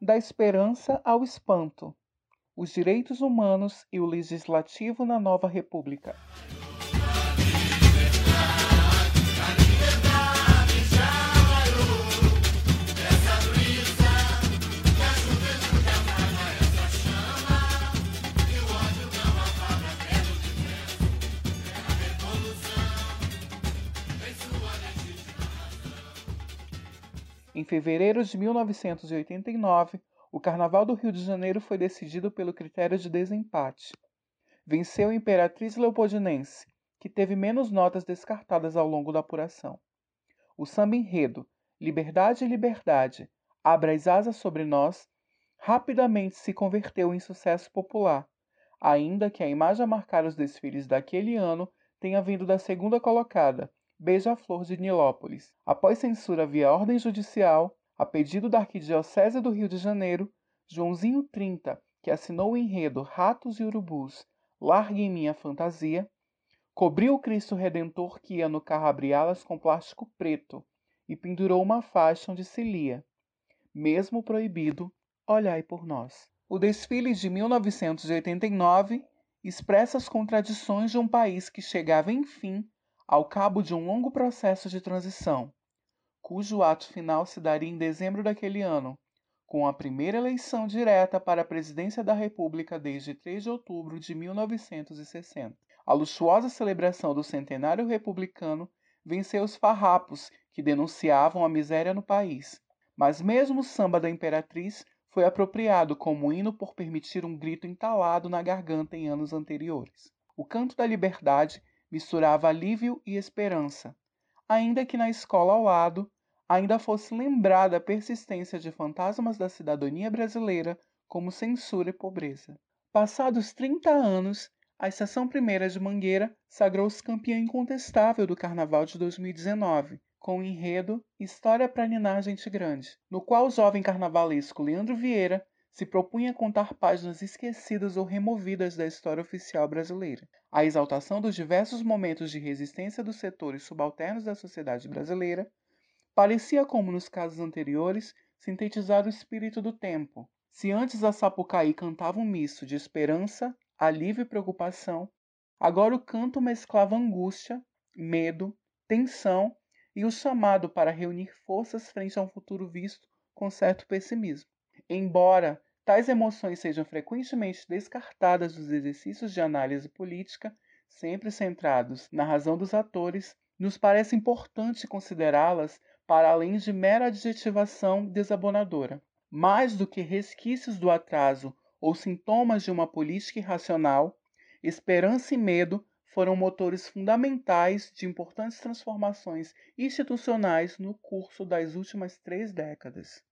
Da esperança ao espanto. Os direitos humanos e o legislativo na nova república. Em fevereiro de 1989, o Carnaval do Rio de Janeiro foi decidido pelo critério de desempate. Venceu a Imperatriz Leopoldinense, que teve menos notas descartadas ao longo da apuração. O samba enredo, Liberdade Liberdade, Abra as asas sobre nós, rapidamente se converteu em sucesso popular, ainda que a imagem a marcar os desfiles daquele ano tenha vindo da segunda colocada, Beija-Flor de Nilópolis. Após censura via ordem judicial, a pedido da Arquidiocese do Rio de Janeiro, Joãozinho 30, que assinou o enredo Ratos e Urubus, Larguem Minha Fantasia, cobriu o Cristo Redentor que ia no carro abriá-las com plástico preto e pendurou uma faixa onde se lia: Mesmo proibido, olhai por nós. O desfile de 1989 expressa as contradições de um país que chegava, enfim, ao cabo de um longo processo de transição, cujo ato final se daria em dezembro daquele ano, com a primeira eleição direta para a presidência da República desde 3 de outubro de 1960. A luxuosa celebração do centenário republicano venceu os farrapos que denunciavam a miséria no país. Mas mesmo o samba da Imperatriz foi apropriado como hino por permitir um grito entalado na garganta em anos anteriores. O canto da liberdade misturava alívio e esperança, ainda que na escola ao lado ainda fosse lembrada a persistência de fantasmas da cidadania brasileira como censura e pobreza. Passados 30 anos, a Estação Primeira de Mangueira sagrou-se campeã incontestável do Carnaval de 2019, com o enredo História para Ninar Gente Grande, no qual o jovem carnavalesco Leandro Vieira se propunha contar páginas esquecidas ou removidas da história oficial brasileira. A exaltação dos diversos momentos de resistência dos setores subalternos da sociedade brasileira parecia, como nos casos anteriores, sintetizar o espírito do tempo. Se antes a Sapucaí cantava um misto de esperança, alívio e preocupação, agora o canto mesclava angústia, medo, tensão e o chamado para reunir forças frente a um futuro visto com certo pessimismo. Embora tais emoções sejam frequentemente descartadas dos exercícios de análise política, sempre centrados na razão dos atores, nos parece importante considerá-las para além de mera adjetivação desabonadora. Mais do que resquícios do atraso ou sintomas de uma política irracional, esperança e medo foram motores fundamentais de importantes transformações institucionais no curso das últimas três décadas.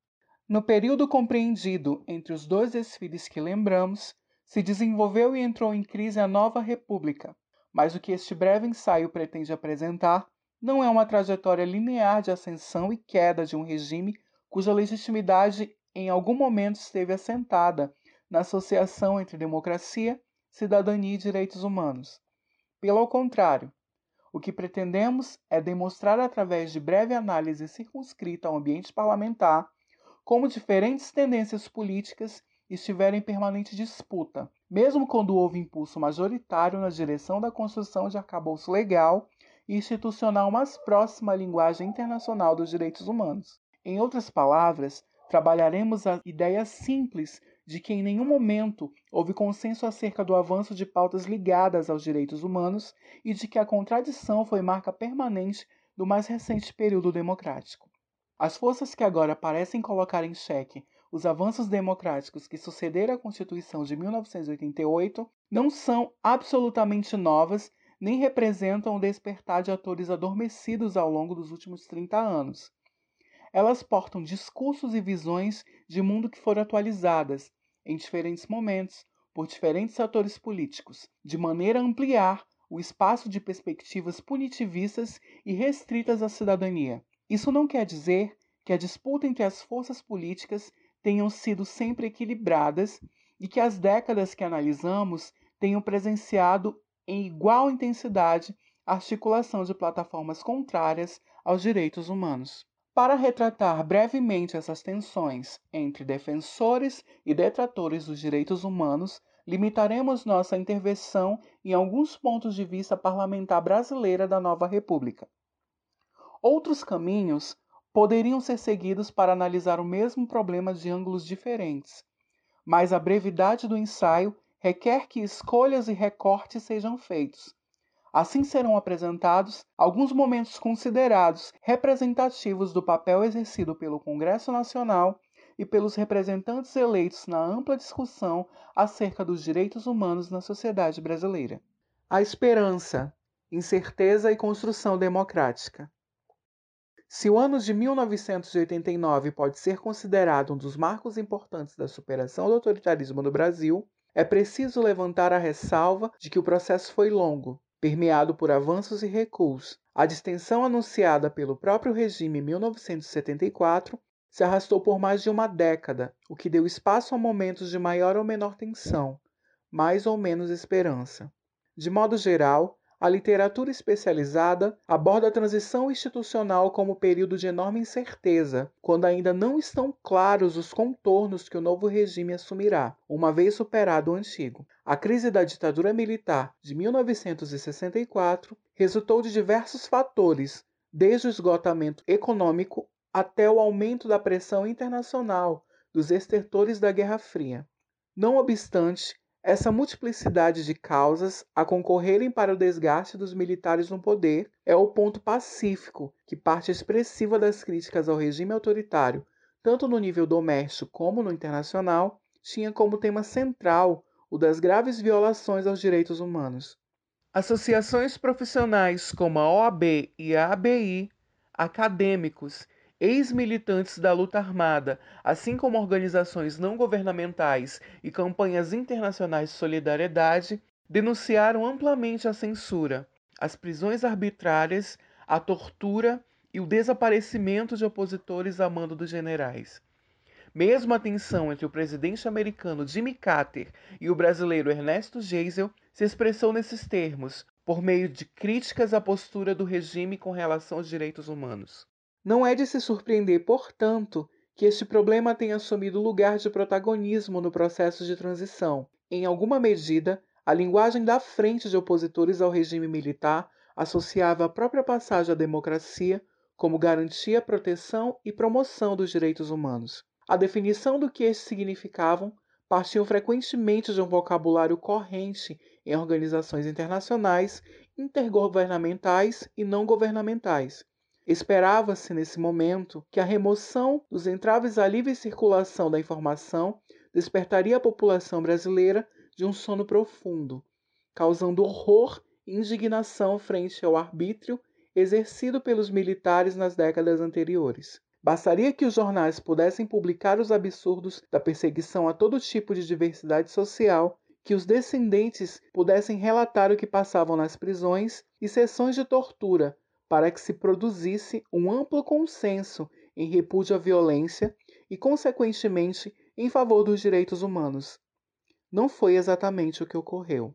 No período compreendido entre os dois desfiles que lembramos, se desenvolveu e entrou em crise a nova República, mas o que este breve ensaio pretende apresentar não é uma trajetória linear de ascensão e queda de um regime cuja legitimidade em algum momento esteve assentada na associação entre democracia, cidadania e direitos humanos. Pelo contrário, o que pretendemos é demonstrar através de breve análise circunscrita ao ambiente parlamentar como diferentes tendências políticas estiveram em permanente disputa, mesmo quando houve impulso majoritário na direção da construção de arcabouço legal e institucional mais próxima à linguagem internacional dos direitos humanos. Em outras palavras, trabalharemos a ideia simples de que em nenhum momento houve consenso acerca do avanço de pautas ligadas aos direitos humanos e de que a contradição foi marca permanente do mais recente período democrático. As forças que agora parecem colocar em xeque os avanços democráticos que sucederam à Constituição de 1988 não são absolutamente novas nem representam o despertar de atores adormecidos ao longo dos últimos 30 anos. Elas portam discursos e visões de mundo que foram atualizadas, em diferentes momentos, por diferentes atores políticos, de maneira a ampliar o espaço de perspectivas punitivistas e restritas à cidadania. Isso não quer dizer que a disputa entre as forças políticas tenham sido sempre equilibradas e que as décadas que analisamos tenham presenciado em igual intensidade articulação de plataformas contrárias aos direitos humanos. Para retratar brevemente essas tensões entre defensores e detratores dos direitos humanos, limitaremos nossa intervenção em alguns pontos de vista parlamentar brasileira da nova República. Outros caminhos poderiam ser seguidos para analisar o mesmo problema de ângulos diferentes, mas a brevidade do ensaio requer que escolhas e recortes sejam feitos. Assim serão apresentados alguns momentos considerados representativos do papel exercido pelo Congresso Nacional e pelos representantes eleitos na ampla discussão acerca dos direitos humanos na sociedade brasileira. A esperança, incerteza e construção democrática. Se o ano de 1989 pode ser considerado um dos marcos importantes da superação do autoritarismo no Brasil, é preciso levantar a ressalva de que o processo foi longo, permeado por avanços e recuos. A distensão anunciada pelo próprio regime em 1974 se arrastou por mais de uma década, o que deu espaço a momentos de maior ou menor tensão, mais ou menos esperança. De modo geral, a literatura especializada aborda a transição institucional como período de enorme incerteza, quando ainda não estão claros os contornos que o novo regime assumirá, uma vez superado o antigo. A crise da ditadura militar de 1964 resultou de diversos fatores, desde o esgotamento econômico até o aumento da pressão internacional dos estertores da Guerra Fria. Não obstante, essa multiplicidade de causas a concorrerem para o desgaste dos militares no poder é o ponto pacífico que parte expressiva das críticas ao regime autoritário, tanto no nível doméstico como no internacional, tinha como tema central o das graves violações aos direitos humanos. Associações profissionais como a OAB e a ABI, acadêmicos ex-militantes da luta armada, assim como organizações não governamentais e campanhas internacionais de solidariedade, denunciaram amplamente a censura, as prisões arbitrárias, a tortura e o desaparecimento de opositores a mando dos generais. Mesmo a tensão entre o presidente americano Jimmy Carter e o brasileiro Ernesto Geisel se expressou nesses termos, por meio de críticas à postura do regime com relação aos direitos humanos. Não é de se surpreender, portanto, que este problema tenha assumido lugar de protagonismo no processo de transição. Em alguma medida, a linguagem da frente de opositores ao regime militar associava a própria passagem à democracia como garantia, proteção e promoção dos direitos humanos. A definição do que estes significavam partiam frequentemente de um vocabulário corrente em organizações internacionais, intergovernamentais e não governamentais, Esperava-se nesse momento que a remoção dos entraves à livre circulação da informação despertaria a população brasileira de um sono profundo, causando horror e indignação frente ao arbítrio exercido pelos militares nas décadas anteriores. Bastaria que os jornais pudessem publicar os absurdos da perseguição a todo tipo de diversidade social, que os descendentes pudessem relatar o que passavam nas prisões e sessões de tortura para que se produzisse um amplo consenso em repúdio à violência e, consequentemente, em favor dos direitos humanos. Não foi exatamente o que ocorreu.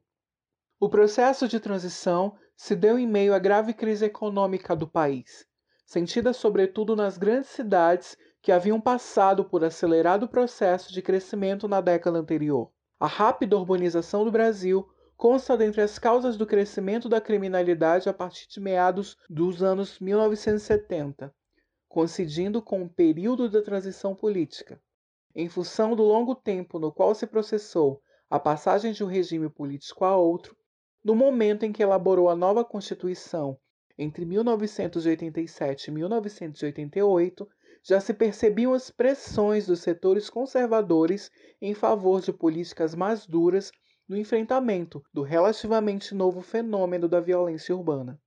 O processo de transição se deu em meio à grave crise econômica do país, sentida sobretudo nas grandes cidades que haviam passado por acelerado processo de crescimento na década anterior. A rápida urbanização do Brasil consta dentre as causas do crescimento da criminalidade a partir de meados dos anos 1970, coincidindo com o período da transição política. Em função do longo tempo no qual se processou a passagem de um regime político a outro, no momento em que elaborou a nova Constituição, entre 1987 e 1988, já se percebiam as pressões dos setores conservadores em favor de políticas mais duras no enfrentamento do relativamente novo fenômeno da violência urbana.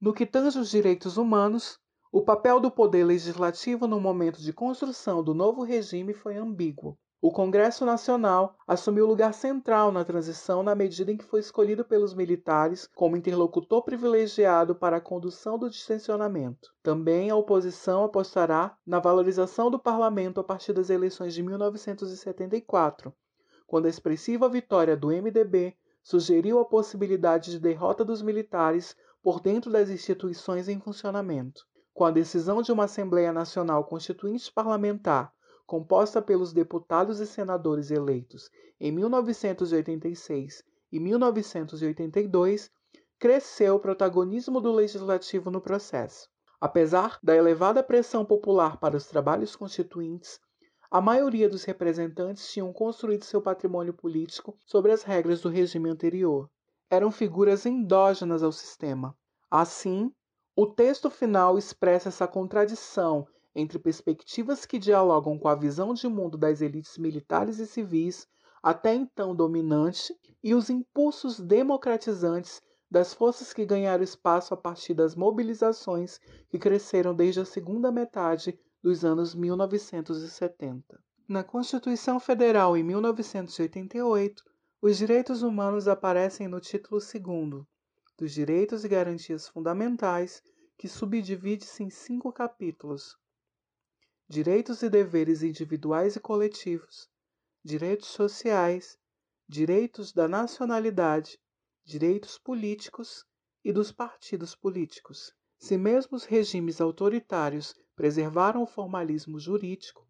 No que tange os direitos humanos, o papel do poder legislativo no momento de construção do novo regime foi ambíguo. O Congresso Nacional assumiu lugar central na transição na medida em que foi escolhido pelos militares como interlocutor privilegiado para a condução do distensionamento. Também a oposição apostará na valorização do parlamento a partir das eleições de 1974, quando a expressiva vitória do MDB sugeriu a possibilidade de derrota dos militares por dentro das instituições em funcionamento. Com a decisão de uma Assembleia Nacional Constituinte Parlamentar, composta pelos deputados e senadores eleitos em 1986 e 1982, cresceu o protagonismo do legislativo no processo. Apesar da elevada pressão popular para os trabalhos constituintes, a maioria dos representantes tinham construído seu patrimônio político sobre as regras do regime anterior. Eram figuras endógenas ao sistema. Assim, o texto final expressa essa contradição entre perspectivas que dialogam com a visão de mundo das elites militares e civis, até então dominante, e os impulsos democratizantes das forças que ganharam espaço a partir das mobilizações que cresceram desde a segunda metade dos anos 1970. Na Constituição Federal, em 1988, os direitos humanos aparecem no título 2 dos Direitos e Garantias Fundamentais, que subdivide-se em cinco capítulos: Direitos e deveres individuais e coletivos, direitos sociais, direitos da nacionalidade, direitos políticos e dos partidos políticos. Se mesmo os regimes autoritários preservaram o formalismo jurídico,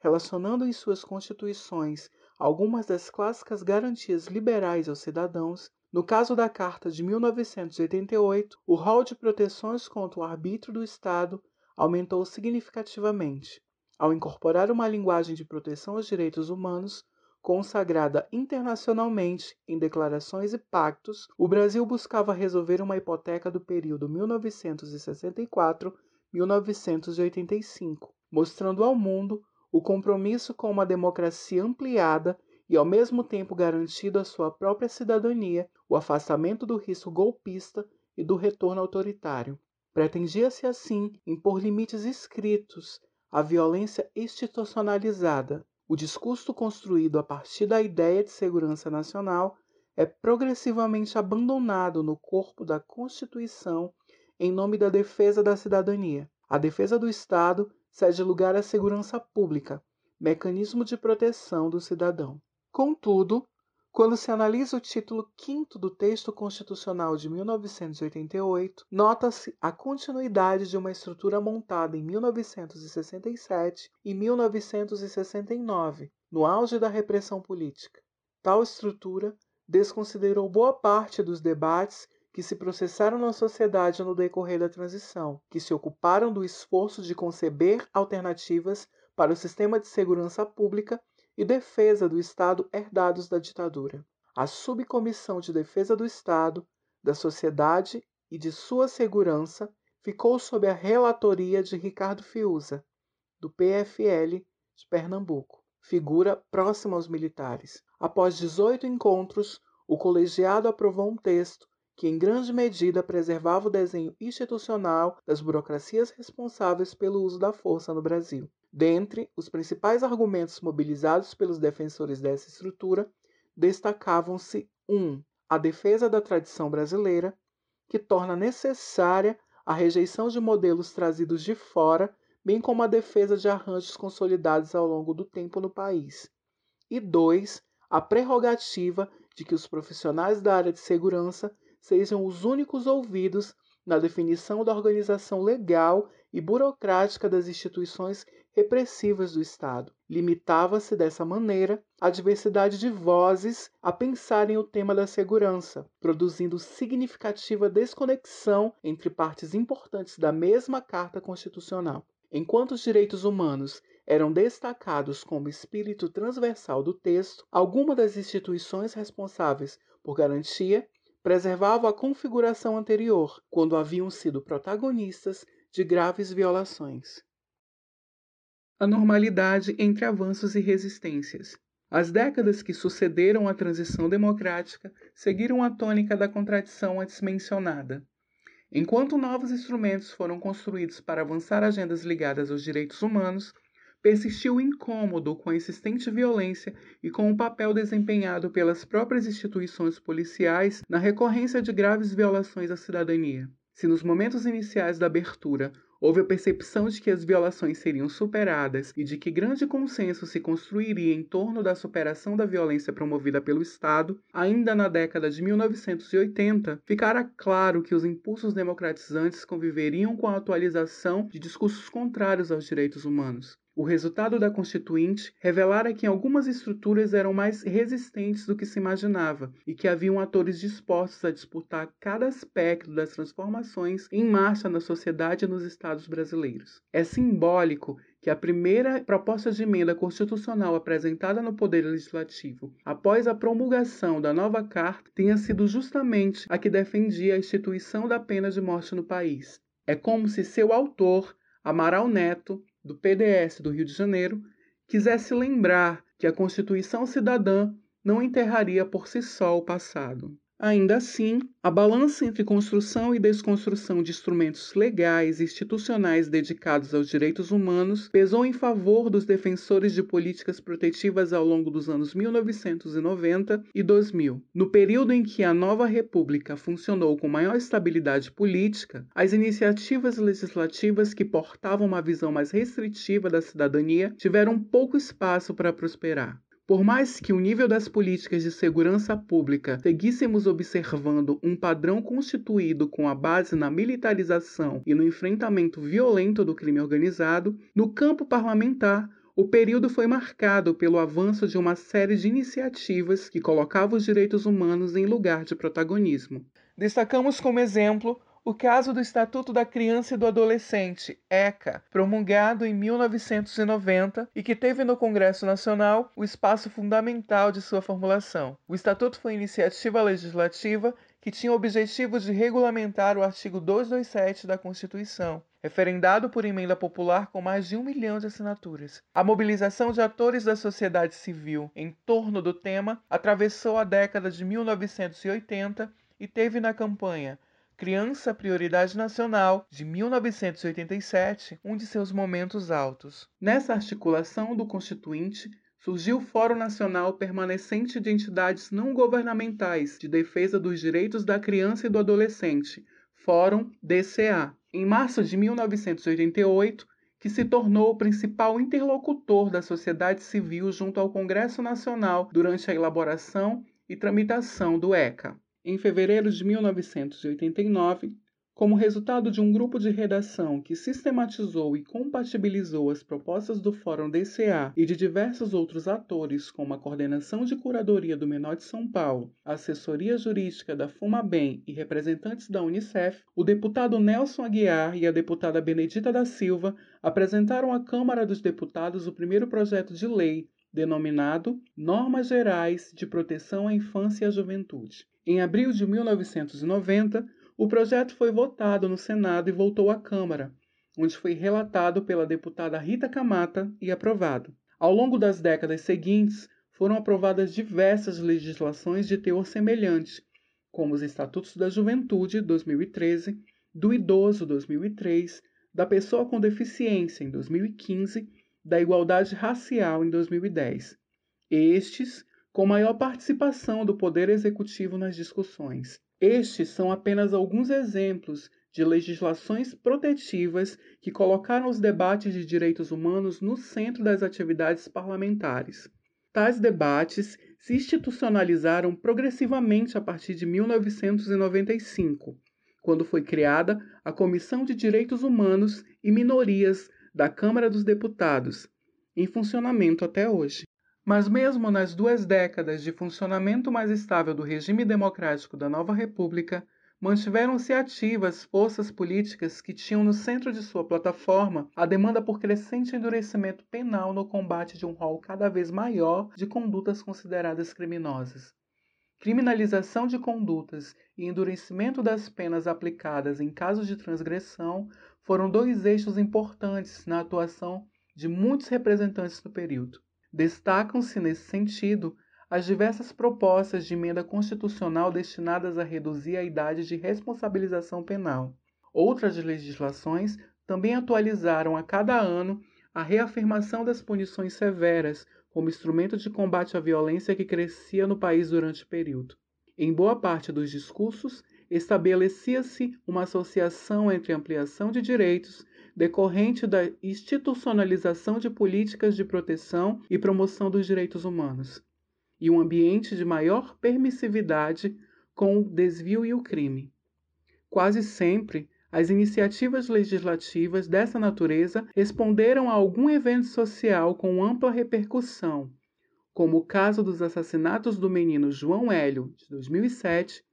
relacionando em suas constituições algumas das clássicas garantias liberais aos cidadãos, no caso da Carta de 1988, o rol de proteções contra o arbítrio do Estado aumentou significativamente. Ao incorporar uma linguagem de proteção aos direitos humanos, consagrada internacionalmente em declarações e pactos, o Brasil buscava resolver uma hipoteca do período 1964-1985, mostrando ao mundo o compromisso com uma democracia ampliada e ao mesmo tempo garantido à sua própria cidadania o afastamento do risco golpista e do retorno autoritário. Pretendia-se assim impor limites escritos à violência institucionalizada, o discurso construído a partir da ideia de segurança nacional é progressivamente abandonado no corpo da Constituição em nome da defesa da cidadania. A defesa do Estado cede lugar à segurança pública, mecanismo de proteção do cidadão. Contudo, quando se analisa o título 5 do texto constitucional de 1988, nota-se a continuidade de uma estrutura montada em 1967 e 1969, no auge da repressão política. Tal estrutura desconsiderou boa parte dos debates que se processaram na sociedade no decorrer da transição, que se ocuparam do esforço de conceber alternativas para o sistema de segurança pública e defesa do Estado herdados da ditadura. A Subcomissão de Defesa do Estado, da Sociedade e de Sua Segurança ficou sob a relatoria de Ricardo Fiuza, do PFL de Pernambuco, figura próxima aos militares. Após 18 encontros, o colegiado aprovou um texto que em grande medida preservava o desenho institucional das burocracias responsáveis pelo uso da força no Brasil. Dentre os principais argumentos mobilizados pelos defensores dessa estrutura, destacavam-se 1. Um, a defesa da tradição brasileira, que torna necessária a rejeição de modelos trazidos de fora, bem como a defesa de arranjos consolidados ao longo do tempo no país. E 2. A prerrogativa de que os profissionais da área de segurança sejam os únicos ouvidos na definição da organização legal e burocrática das instituições repressivas do Estado. Limitava-se dessa maneira a diversidade de vozes a pensarem o tema da segurança, produzindo significativa desconexão entre partes importantes da mesma Carta Constitucional. Enquanto os direitos humanos eram destacados como espírito transversal do texto, algumas das instituições responsáveis por garantia preservavam a configuração anterior, quando haviam sido protagonistas de graves violações. A normalidade entre avanços e resistências. As décadas que sucederam à transição democrática seguiram a tônica da contradição antes mencionada. Enquanto novos instrumentos foram construídos para avançar agendas ligadas aos direitos humanos, persistiu o incômodo com a insistente violência e com o papel desempenhado pelas próprias instituições policiais na recorrência de graves violações à cidadania. Se nos momentos iniciais da abertura Houve a percepção de que as violações seriam superadas e de que grande consenso se construiria em torno da superação da violência promovida pelo Estado, ainda na década de 1980, ficara claro que os impulsos democratizantes conviveriam com a atualização de discursos contrários aos direitos humanos. O resultado da Constituinte revelara que algumas estruturas eram mais resistentes do que se imaginava e que haviam atores dispostos a disputar cada aspecto das transformações em marcha na sociedade e nos estados brasileiros. É simbólico que a primeira proposta de emenda constitucional apresentada no Poder Legislativo após a promulgação da nova Carta tenha sido justamente a que defendia a instituição da pena de morte no país. É como se seu autor, Amaral Neto, do PDS do Rio de Janeiro, quisesse lembrar que a Constituição Cidadã não enterraria por si só o passado. Ainda assim, a balança entre construção e desconstrução de instrumentos legais e institucionais dedicados aos direitos humanos pesou em favor dos defensores de políticas protetivas ao longo dos anos 1990 e 2000. No período em que a nova república funcionou com maior estabilidade política, as iniciativas legislativas que portavam uma visão mais restritiva da cidadania tiveram pouco espaço para prosperar. Por mais que o nível das políticas de segurança pública seguíssemos observando um padrão constituído com a base na militarização e no enfrentamento violento do crime organizado, no campo parlamentar o período foi marcado pelo avanço de uma série de iniciativas que colocavam os direitos humanos em lugar de protagonismo. Destacamos como exemplo o caso do Estatuto da Criança e do Adolescente, ECA, promulgado em 1990 e que teve no Congresso Nacional o espaço fundamental de sua formulação. O Estatuto foi iniciativa legislativa que tinha o objetivo de regulamentar o artigo 227 da Constituição, referendado por emenda popular com mais de um milhão de assinaturas. A mobilização de atores da sociedade civil em torno do tema atravessou a década de 1980 e teve na campanha Criança Prioridade Nacional, de 1987, um de seus momentos altos. Nessa articulação do Constituinte, surgiu o Fórum Nacional Permanecente de Entidades Não Governamentais de Defesa dos Direitos da Criança e do Adolescente, Fórum DCA. Em março de 1988, que se tornou o principal interlocutor da sociedade civil junto ao Congresso Nacional durante a elaboração e tramitação do ECA em fevereiro de 1989, como resultado de um grupo de redação que sistematizou e compatibilizou as propostas do Fórum DCA e de diversos outros atores, como a Coordenação de Curadoria do Menor de São Paulo, a Assessoria Jurídica da FUMABEM e representantes da Unicef, o deputado Nelson Aguiar e a deputada Benedita da Silva apresentaram à Câmara dos Deputados o primeiro projeto de lei denominado Normas Gerais de Proteção à Infância e à Juventude. Em abril de 1990, o projeto foi votado no Senado e voltou à Câmara, onde foi relatado pela deputada Rita Camata e aprovado. Ao longo das décadas seguintes, foram aprovadas diversas legislações de teor semelhante, como os Estatutos da Juventude, 2013, do Idoso, 2003, da Pessoa com Deficiência, em 2015, da Igualdade Racial, em 2010. Estes com maior participação do Poder Executivo nas discussões. Estes são apenas alguns exemplos de legislações protetivas que colocaram os debates de direitos humanos no centro das atividades parlamentares. Tais debates se institucionalizaram progressivamente a partir de 1995, quando foi criada a Comissão de Direitos Humanos e Minorias da Câmara dos Deputados, em funcionamento até hoje. Mas, mesmo nas duas décadas de funcionamento mais estável do regime democrático da nova República, mantiveram-se ativas forças políticas que tinham no centro de sua plataforma a demanda por crescente endurecimento penal no combate de um rol cada vez maior de condutas consideradas criminosas. Criminalização de condutas e endurecimento das penas aplicadas em casos de transgressão foram dois eixos importantes na atuação de muitos representantes do período. Destacam-se, nesse sentido, as diversas propostas de emenda constitucional destinadas a reduzir a idade de responsabilização penal. Outras legislações também atualizaram a cada ano a reafirmação das punições severas como instrumento de combate à violência que crescia no país durante o período. Em boa parte dos discursos, estabelecia-se uma associação entre ampliação de direitos, decorrente da institucionalização de políticas de proteção e promoção dos direitos humanos, e um ambiente de maior permissividade com o desvio e o crime. Quase sempre, as iniciativas legislativas dessa natureza responderam a algum evento social com ampla repercussão, como o caso dos assassinatos do menino João Hélio, de 2007,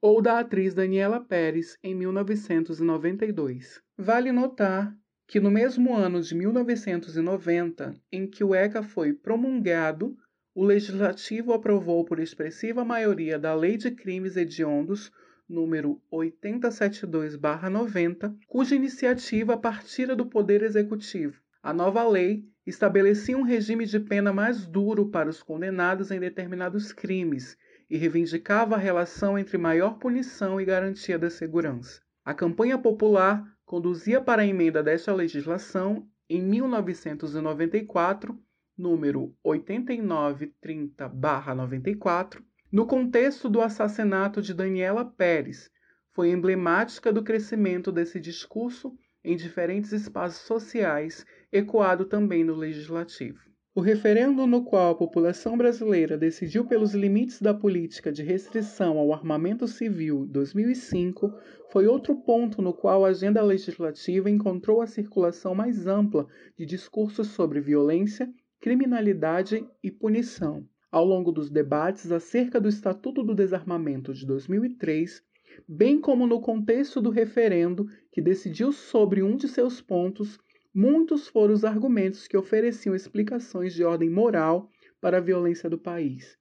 ou da atriz Daniela Pérez, em 1992. Vale notar que no mesmo ano de 1990, em que o ECA foi promulgado, o Legislativo aprovou por expressiva maioria da Lei de Crimes Hediondos, número 8072-90, cuja iniciativa partira do Poder Executivo. A nova lei estabelecia um regime de pena mais duro para os condenados em determinados crimes e reivindicava a relação entre maior punição e garantia da segurança. A campanha popular conduzia para a emenda desta legislação em 1994, número 8930-94, no contexto do assassinato de Daniela Pérez. Foi emblemática do crescimento desse discurso em diferentes espaços sociais, ecoado também no legislativo. O referendo no qual a população brasileira decidiu pelos limites da política de restrição ao armamento civil 2005 foi outro ponto no qual a agenda legislativa encontrou a circulação mais ampla de discursos sobre violência, criminalidade e punição. Ao longo dos debates acerca do Estatuto do Desarmamento de 2003, bem como no contexto do referendo que decidiu sobre um de seus pontos Muitos foram os argumentos que ofereciam explicações de ordem moral para a violência do país.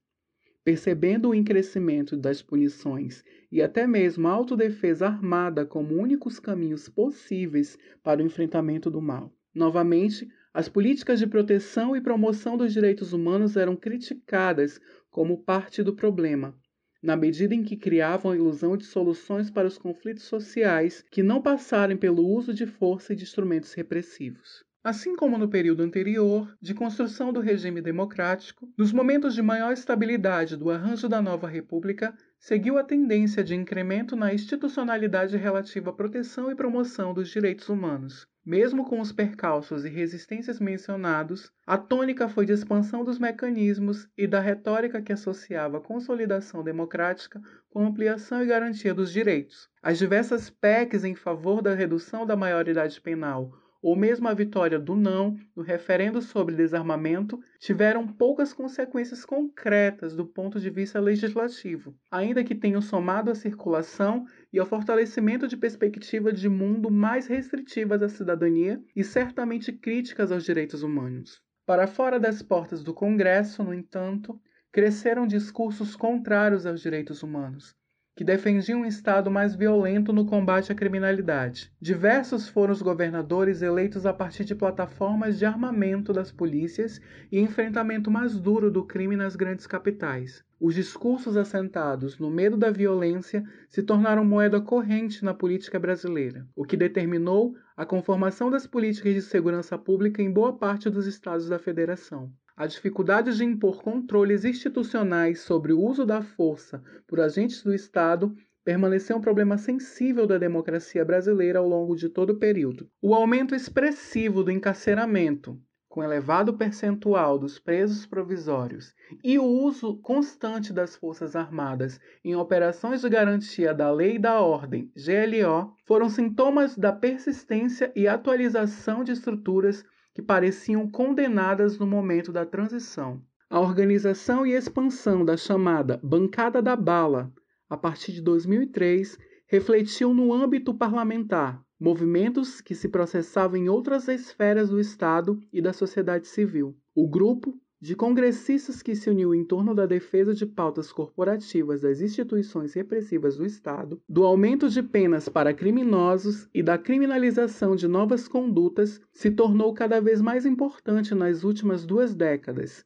Percebendo o encrescimento das punições e até mesmo a autodefesa armada como únicos caminhos possíveis para o enfrentamento do mal. Novamente, as políticas de proteção e promoção dos direitos humanos eram criticadas como parte do problema, na medida em que criavam a ilusão de soluções para os conflitos sociais que não passarem pelo uso de força e de instrumentos repressivos. Assim como no período anterior, de construção do regime democrático, nos momentos de maior estabilidade do arranjo da nova república, seguiu a tendência de incremento na institucionalidade relativa à proteção e promoção dos direitos humanos, mesmo com os percalços e resistências mencionados, a tônica foi de expansão dos mecanismos e da retórica que associava a consolidação democrática com ampliação e garantia dos direitos. As diversas PECs em favor da redução da maioridade penal ou mesmo a vitória do não no referendo sobre desarmamento tiveram poucas consequências concretas do ponto de vista legislativo, ainda que tenham somado à circulação e ao fortalecimento de perspectivas de mundo mais restritivas à cidadania e certamente críticas aos direitos humanos. Para fora das portas do Congresso, no entanto, cresceram discursos contrários aos direitos humanos, que defendiam um Estado mais violento no combate à criminalidade. Diversos foram os governadores eleitos a partir de plataformas de armamento das polícias e enfrentamento mais duro do crime nas grandes capitais. Os discursos assentados no medo da violência se tornaram moeda corrente na política brasileira, o que determinou a conformação das políticas de segurança pública em boa parte dos estados da federação. A dificuldade de impor controles institucionais sobre o uso da força por agentes do Estado permaneceu um problema sensível da democracia brasileira ao longo de todo o período. O aumento expressivo do encarceramento, com elevado percentual dos presos provisórios e o uso constante das Forças Armadas em operações de garantia da lei e da ordem, GLO, foram sintomas da persistência e atualização de estruturas que pareciam condenadas no momento da transição. A organização e expansão da chamada Bancada da Bala, a partir de 2003, refletiu no âmbito parlamentar, movimentos que se processavam em outras esferas do Estado e da sociedade civil. O grupo de congressistas que se uniu em torno da defesa de pautas corporativas das instituições repressivas do Estado, do aumento de penas para criminosos e da criminalização de novas condutas, se tornou cada vez mais importante nas últimas duas décadas.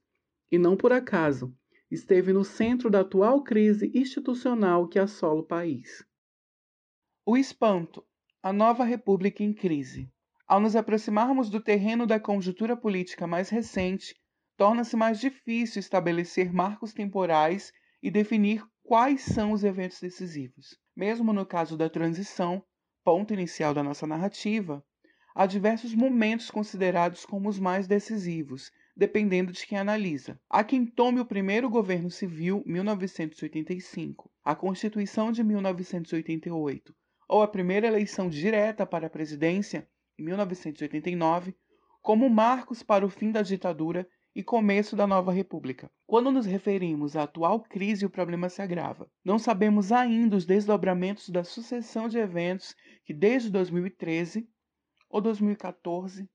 E não por acaso, esteve no centro da atual crise institucional que assola o país. O espanto, a nova república em crise. Ao nos aproximarmos do terreno da conjuntura política mais recente, torna-se mais difícil estabelecer marcos temporais e definir quais são os eventos decisivos. Mesmo no caso da transição, ponto inicial da nossa narrativa, há diversos momentos considerados como os mais decisivos, dependendo de quem analisa. Há quem tome o primeiro governo civil, 1985, a Constituição de 1988, ou a primeira eleição direta para a presidência, em 1989, como marcos para o fim da ditadura e começo da nova república. Quando nos referimos à atual crise, o problema se agrava. Não sabemos ainda os desdobramentos da sucessão de eventos que desde 2013 ou 2014,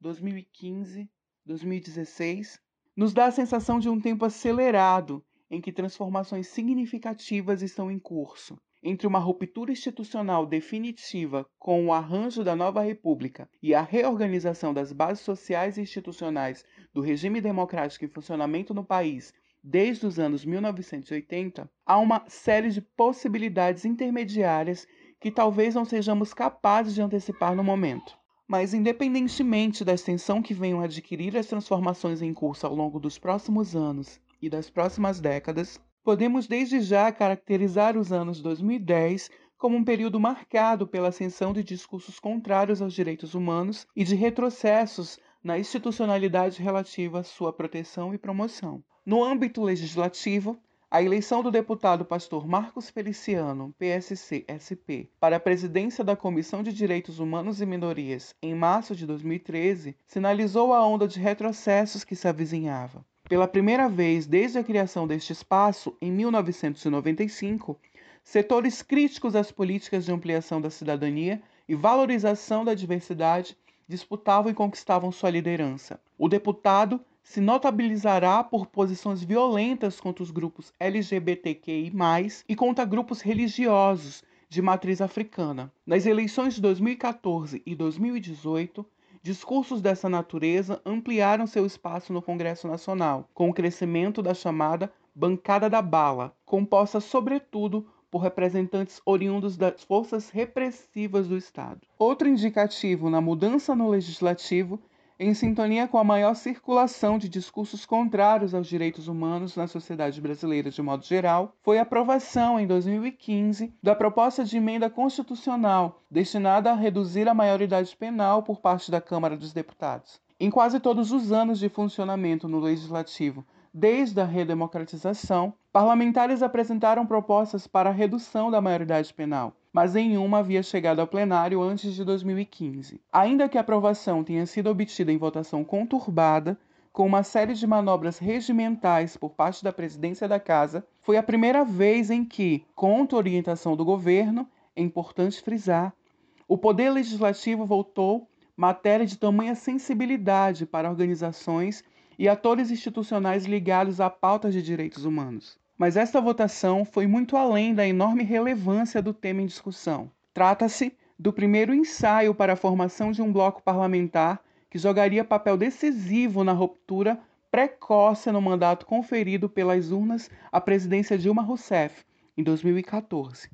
2015, 2016 nos dá a sensação de um tempo acelerado em que transformações significativas estão em curso entre uma ruptura institucional definitiva com o arranjo da nova República e a reorganização das bases sociais e institucionais do regime democrático em funcionamento no país desde os anos 1980, há uma série de possibilidades intermediárias que talvez não sejamos capazes de antecipar no momento. Mas, independentemente da extensão que venham adquirir as transformações em curso ao longo dos próximos anos e das próximas décadas, Podemos desde já caracterizar os anos 2010 como um período marcado pela ascensão de discursos contrários aos direitos humanos e de retrocessos na institucionalidade relativa à sua proteção e promoção. No âmbito legislativo, a eleição do deputado pastor Marcos Feliciano, PSC-SP, para a presidência da Comissão de Direitos Humanos e Minorias em março de 2013 sinalizou a onda de retrocessos que se avizinhava. Pela primeira vez desde a criação deste espaço, em 1995, setores críticos às políticas de ampliação da cidadania e valorização da diversidade disputavam e conquistavam sua liderança. O deputado se notabilizará por posições violentas contra os grupos LGBTQI, e contra grupos religiosos de matriz africana. Nas eleições de 2014 e 2018, Discursos dessa natureza ampliaram seu espaço no Congresso Nacional, com o crescimento da chamada Bancada da Bala, composta sobretudo por representantes oriundos das forças repressivas do Estado. Outro indicativo na mudança no legislativo em sintonia com a maior circulação de discursos contrários aos direitos humanos na sociedade brasileira de modo geral, foi a aprovação, em 2015, da proposta de emenda constitucional destinada a reduzir a maioridade penal por parte da Câmara dos Deputados. Em quase todos os anos de funcionamento no Legislativo, desde a redemocratização, parlamentares apresentaram propostas para a redução da maioridade penal, mas nenhuma havia chegado ao plenário antes de 2015. Ainda que a aprovação tenha sido obtida em votação conturbada, com uma série de manobras regimentais por parte da presidência da Casa, foi a primeira vez em que, contra orientação do governo, é importante frisar, o poder legislativo voltou matéria de tamanha sensibilidade para organizações e atores institucionais ligados a pautas de direitos humanos. Mas esta votação foi muito além da enorme relevância do tema em discussão. Trata-se do primeiro ensaio para a formação de um bloco parlamentar que jogaria papel decisivo na ruptura precoce no mandato conferido pelas urnas à presidência Dilma Rousseff em 2014.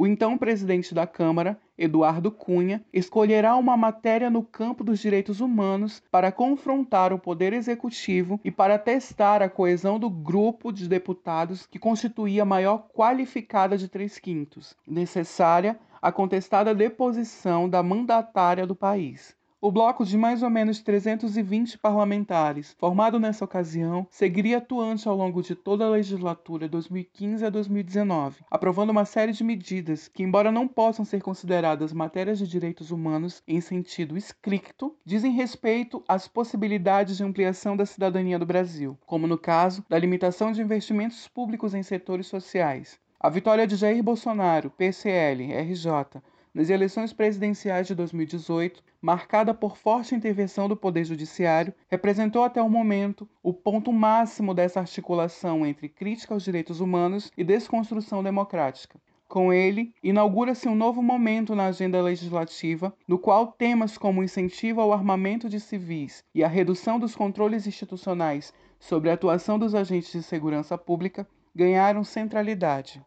O então presidente da Câmara, Eduardo Cunha, escolherá uma matéria no campo dos direitos humanos para confrontar o Poder Executivo e para testar a coesão do grupo de deputados que constituía a maior qualificada de três quintos, necessária à contestada deposição da mandatária do país. O bloco de mais ou menos 320 parlamentares, formado nessa ocasião, seguiria atuante ao longo de toda a legislatura 2015 a 2019, aprovando uma série de medidas que, embora não possam ser consideradas matérias de direitos humanos em sentido estricto, dizem respeito às possibilidades de ampliação da cidadania do Brasil, como no caso da limitação de investimentos públicos em setores sociais. A vitória de Jair Bolsonaro, PCL, RJ, nas eleições presidenciais de 2018, marcada por forte intervenção do Poder Judiciário, representou até o momento o ponto máximo dessa articulação entre crítica aos direitos humanos e desconstrução democrática. Com ele, inaugura-se um novo momento na agenda legislativa, no qual temas como o incentivo ao armamento de civis e a redução dos controles institucionais sobre a atuação dos agentes de segurança pública ganharam centralidade.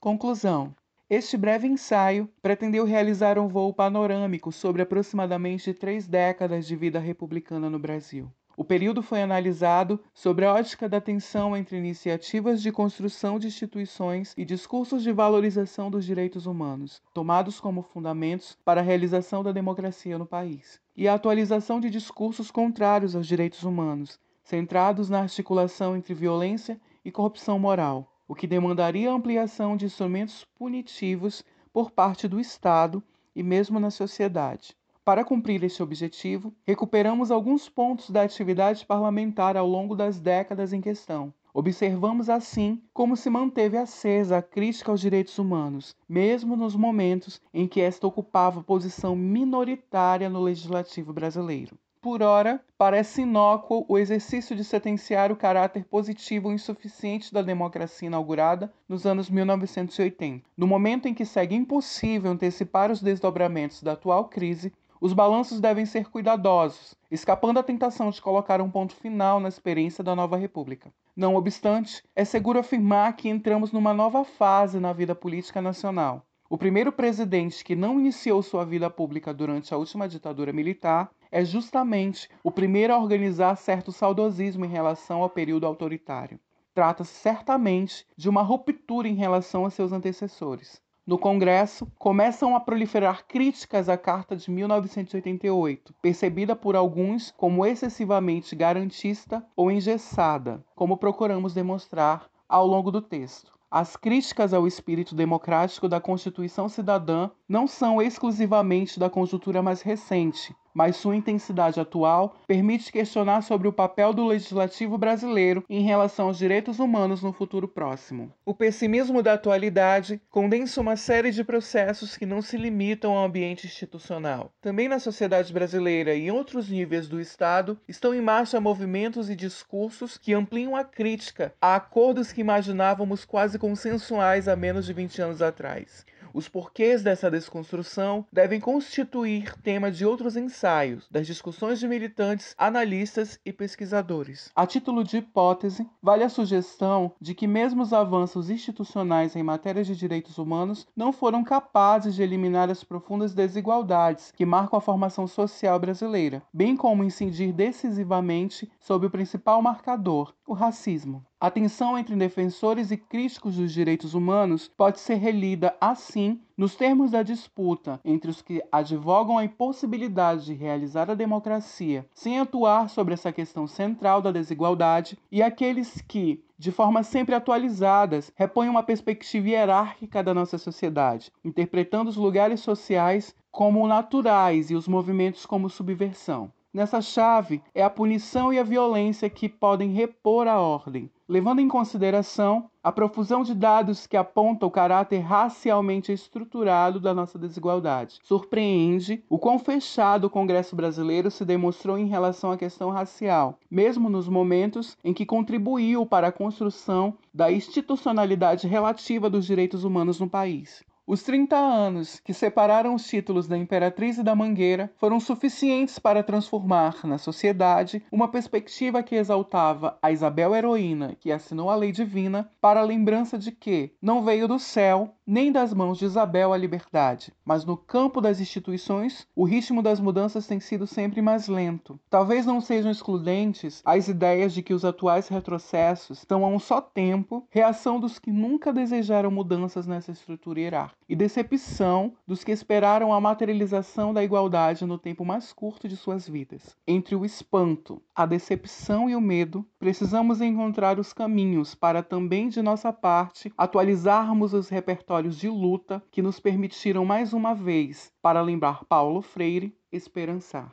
Conclusão: este breve ensaio pretendeu realizar um voo panorâmico sobre aproximadamente três décadas de vida republicana no Brasil. O período foi analisado sobre a ótica da tensão entre iniciativas de construção de instituições e discursos de valorização dos direitos humanos, tomados como fundamentos para a realização da democracia no país, e a atualização de discursos contrários aos direitos humanos, centrados na articulação entre violência e corrupção moral, o que demandaria a ampliação de instrumentos punitivos por parte do Estado e mesmo na sociedade. Para cumprir este objetivo, recuperamos alguns pontos da atividade parlamentar ao longo das décadas em questão. Observamos assim como se manteve acesa a crítica aos direitos humanos, mesmo nos momentos em que esta ocupava posição minoritária no legislativo brasileiro. Por ora, parece inócuo o exercício de sentenciar o caráter positivo ou insuficiente da democracia inaugurada nos anos 1980. No momento em que segue impossível antecipar os desdobramentos da atual crise, os balanços devem ser cuidadosos, escapando à tentação de colocar um ponto final na experiência da nova República. Não obstante, é seguro afirmar que entramos numa nova fase na vida política nacional. O primeiro presidente que não iniciou sua vida pública durante a última ditadura militar é justamente o primeiro a organizar certo saudosismo em relação ao período autoritário. Trata-se certamente de uma ruptura em relação a seus antecessores. No Congresso, começam a proliferar críticas à Carta de 1988, percebida por alguns como excessivamente garantista ou engessada, como procuramos demonstrar ao longo do texto. As críticas ao espírito democrático da Constituição Cidadã não são exclusivamente da conjuntura mais recente, mas sua intensidade atual permite questionar sobre o papel do legislativo brasileiro em relação aos direitos humanos no futuro próximo. O pessimismo da atualidade condensa uma série de processos que não se limitam ao ambiente institucional. Também na sociedade brasileira e em outros níveis do Estado estão em marcha movimentos e discursos que ampliam a crítica a acordos que imaginávamos quase consensuais há menos de 20 anos atrás. Os porquês dessa desconstrução devem constituir tema de outros ensaios, das discussões de militantes, analistas e pesquisadores. A título de hipótese, vale a sugestão de que mesmo os avanços institucionais em matéria de direitos humanos não foram capazes de eliminar as profundas desigualdades que marcam a formação social brasileira, bem como incidir decisivamente sobre o principal marcador, o racismo. A tensão entre defensores e críticos dos direitos humanos pode ser relida, assim, nos termos da disputa entre os que advogam a impossibilidade de realizar a democracia sem atuar sobre essa questão central da desigualdade e aqueles que, de forma sempre atualizadas, repõem uma perspectiva hierárquica da nossa sociedade, interpretando os lugares sociais como naturais e os movimentos como subversão. Nessa chave é a punição e a violência que podem repor a ordem, levando em consideração a profusão de dados que aponta o caráter racialmente estruturado da nossa desigualdade. Surpreende o quão fechado o Congresso brasileiro se demonstrou em relação à questão racial, mesmo nos momentos em que contribuiu para a construção da institucionalidade relativa dos direitos humanos no país. Os 30 anos que separaram os títulos da Imperatriz e da Mangueira foram suficientes para transformar na sociedade uma perspectiva que exaltava a Isabel heroína que assinou a lei divina para a lembrança de que não veio do céu nem das mãos de Isabel a liberdade, mas no campo das instituições o ritmo das mudanças tem sido sempre mais lento. Talvez não sejam excludentes as ideias de que os atuais retrocessos estão a um só tempo reação dos que nunca desejaram mudanças nessa estrutura hierárquica e decepção dos que esperaram a materialização da igualdade no tempo mais curto de suas vidas. Entre o espanto, a decepção e o medo, precisamos encontrar os caminhos para também de nossa parte atualizarmos os repertórios de luta que nos permitiram mais uma vez, para lembrar Paulo Freire, esperançar.